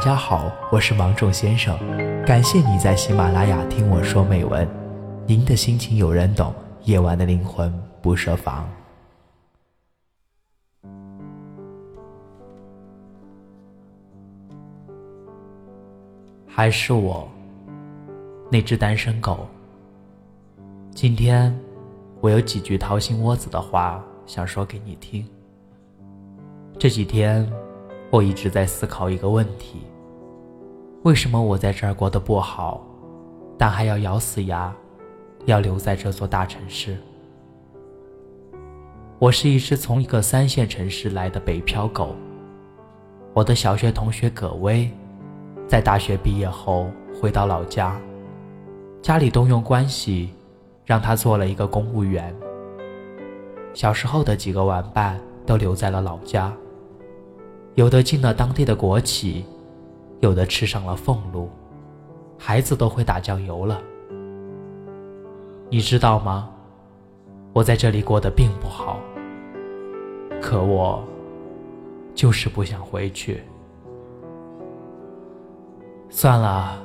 大家好，我是芒种先生，感谢你在喜马拉雅听我说美文。您的心情有人懂，夜晚的灵魂不设防。还是我，那只单身狗。今天，我有几句掏心窝子的话想说给你听。这几天，我一直在思考一个问题：为什么我在这儿过得不好，但还要咬死牙，要留在这座大城市？我是一只从一个三线城市来的北漂狗。我的小学同学葛薇。在大学毕业后回到老家，家里动用关系，让他做了一个公务员。小时候的几个玩伴都留在了老家，有的进了当地的国企，有的吃上了俸禄，孩子都会打酱油了。你知道吗？我在这里过得并不好，可我就是不想回去。算了，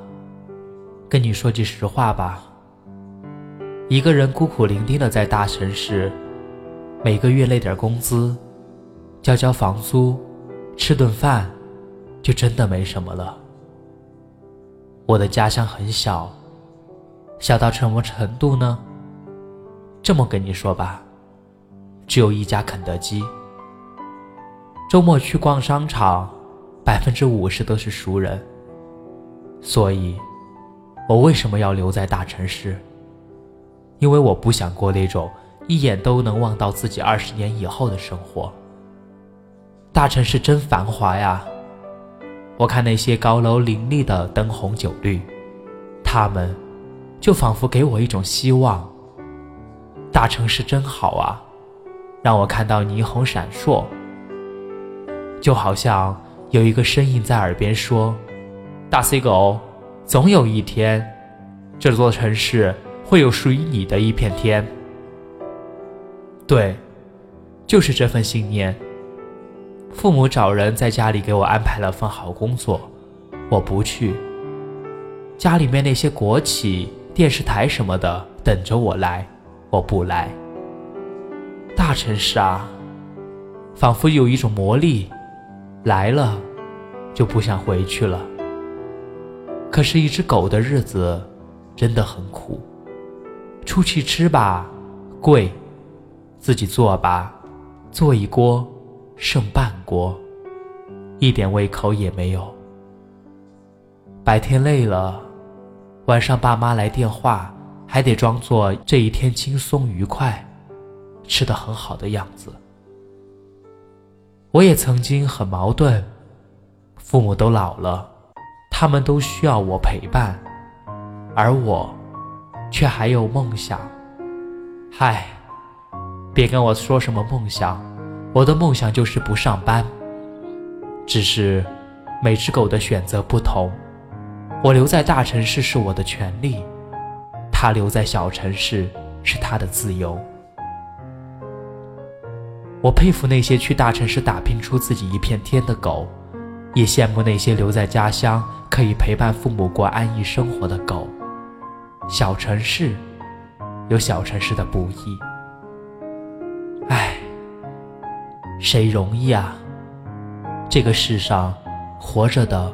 跟你说句实话吧。一个人孤苦伶仃的在大城市，每个月那点工资，交交房租，吃顿饭，就真的没什么了。我的家乡很小，小到什么程度呢？这么跟你说吧，只有一家肯德基。周末去逛商场，百分之五十都是熟人。所以，我为什么要留在大城市？因为我不想过那种一眼都能望到自己二十年以后的生活。大城市真繁华呀！我看那些高楼林立的灯红酒绿，他们就仿佛给我一种希望。大城市真好啊，让我看到霓虹闪烁，就好像有一个声音在耳边说。大 C 狗，总有一天，这座城市会有属于你的一片天。对，就是这份信念。父母找人在家里给我安排了份好工作，我不去。家里面那些国企、电视台什么的等着我来，我不来。大城市啊，仿佛有一种魔力，来了就不想回去了。可是，一只狗的日子真的很苦。出去吃吧，贵；自己做吧，做一锅剩半锅，一点胃口也没有。白天累了，晚上爸妈来电话，还得装作这一天轻松愉快，吃得很好的样子。我也曾经很矛盾，父母都老了。他们都需要我陪伴，而我却还有梦想。嗨，别跟我说什么梦想，我的梦想就是不上班。只是每只狗的选择不同，我留在大城市是我的权利，它留在小城市是它的自由。我佩服那些去大城市打拼出自己一片天的狗。也羡慕那些留在家乡可以陪伴父母过安逸生活的狗。小城市有小城市的不易，唉，谁容易啊？这个世上活着的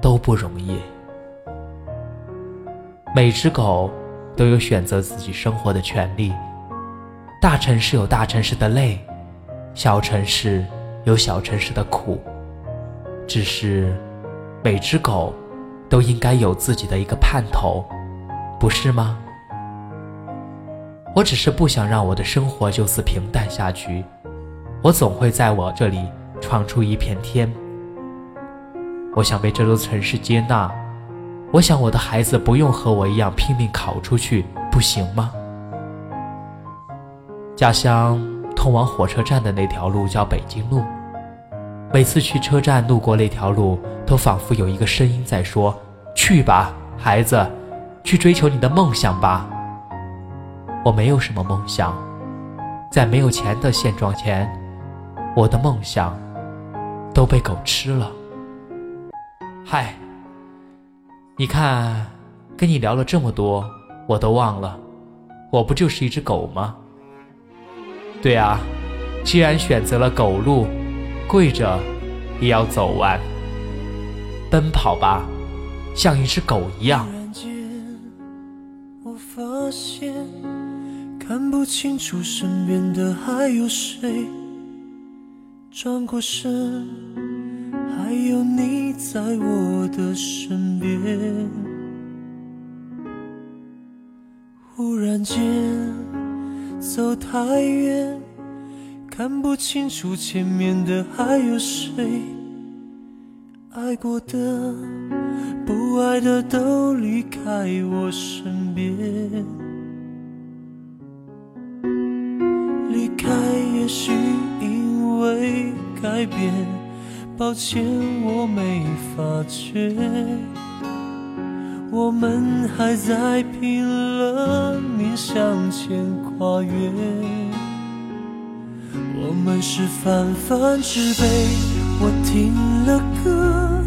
都不容易。每只狗都有选择自己生活的权利。大城市有大城市的累，小城市有小城市的苦。只是，每只狗都应该有自己的一个盼头，不是吗？我只是不想让我的生活就此平淡下去，我总会在我这里闯出一片天。我想被这座城市接纳，我想我的孩子不用和我一样拼命考出去，不行吗？家乡通往火车站的那条路叫北京路。每次去车站路过那条路，都仿佛有一个声音在说：“去吧，孩子，去追求你的梦想吧。”我没有什么梦想，在没有钱的现状前，我的梦想都被狗吃了。嗨，你看，跟你聊了这么多，我都忘了，我不就是一只狗吗？对啊，既然选择了狗路，跪着也要走完。奔跑吧，像一只狗一样。发现看不清楚身边的还有谁，转过身，还有你在我的身边。忽然间，走太远，看不清楚前面的还有谁。爱过的、不爱的都离开我身边，改变，抱歉我没发觉，我们还在拼了命向前跨越，我们是泛泛之辈，我听了歌。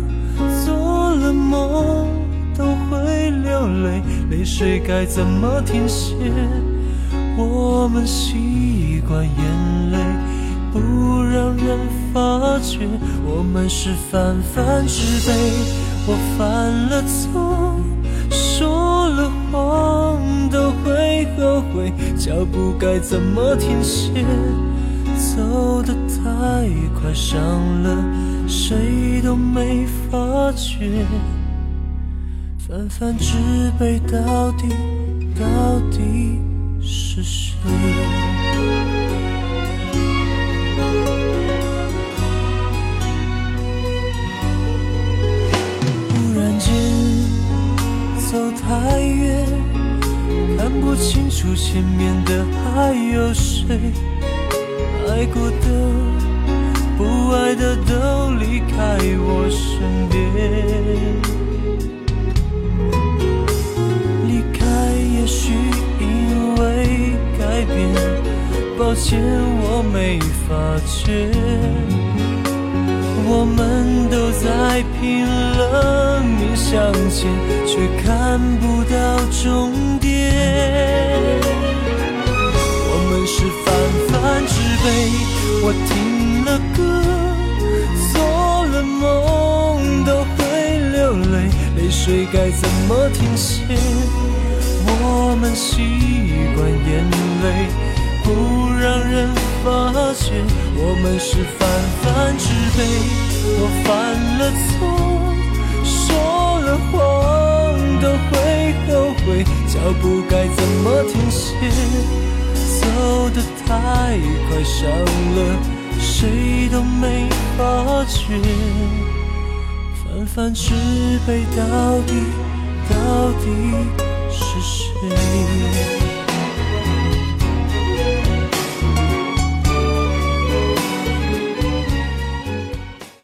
做了梦都会流泪，泪水该怎么停歇？我们习惯眼泪不让人发觉，我们是泛泛之辈。我犯了错，说了谎都会后悔，脚步该怎么停歇？走得太快，伤了谁都没发觉。泛泛之辈，到底到底是谁？清楚前面的还有谁。爱过的、不爱的都离开我身边，离开也许因为改变，抱歉我没发觉，我们都在拼了命向前，却看不到终点。我们是泛泛之辈，我听了歌，做了梦都会流泪，泪水该怎么停歇？我们习惯眼泪不让人发觉，我们是泛泛之辈，我犯了错，说了谎。脚步该怎么停歇？走得太快，伤了谁都没发觉。泛泛之辈，到底到底是谁？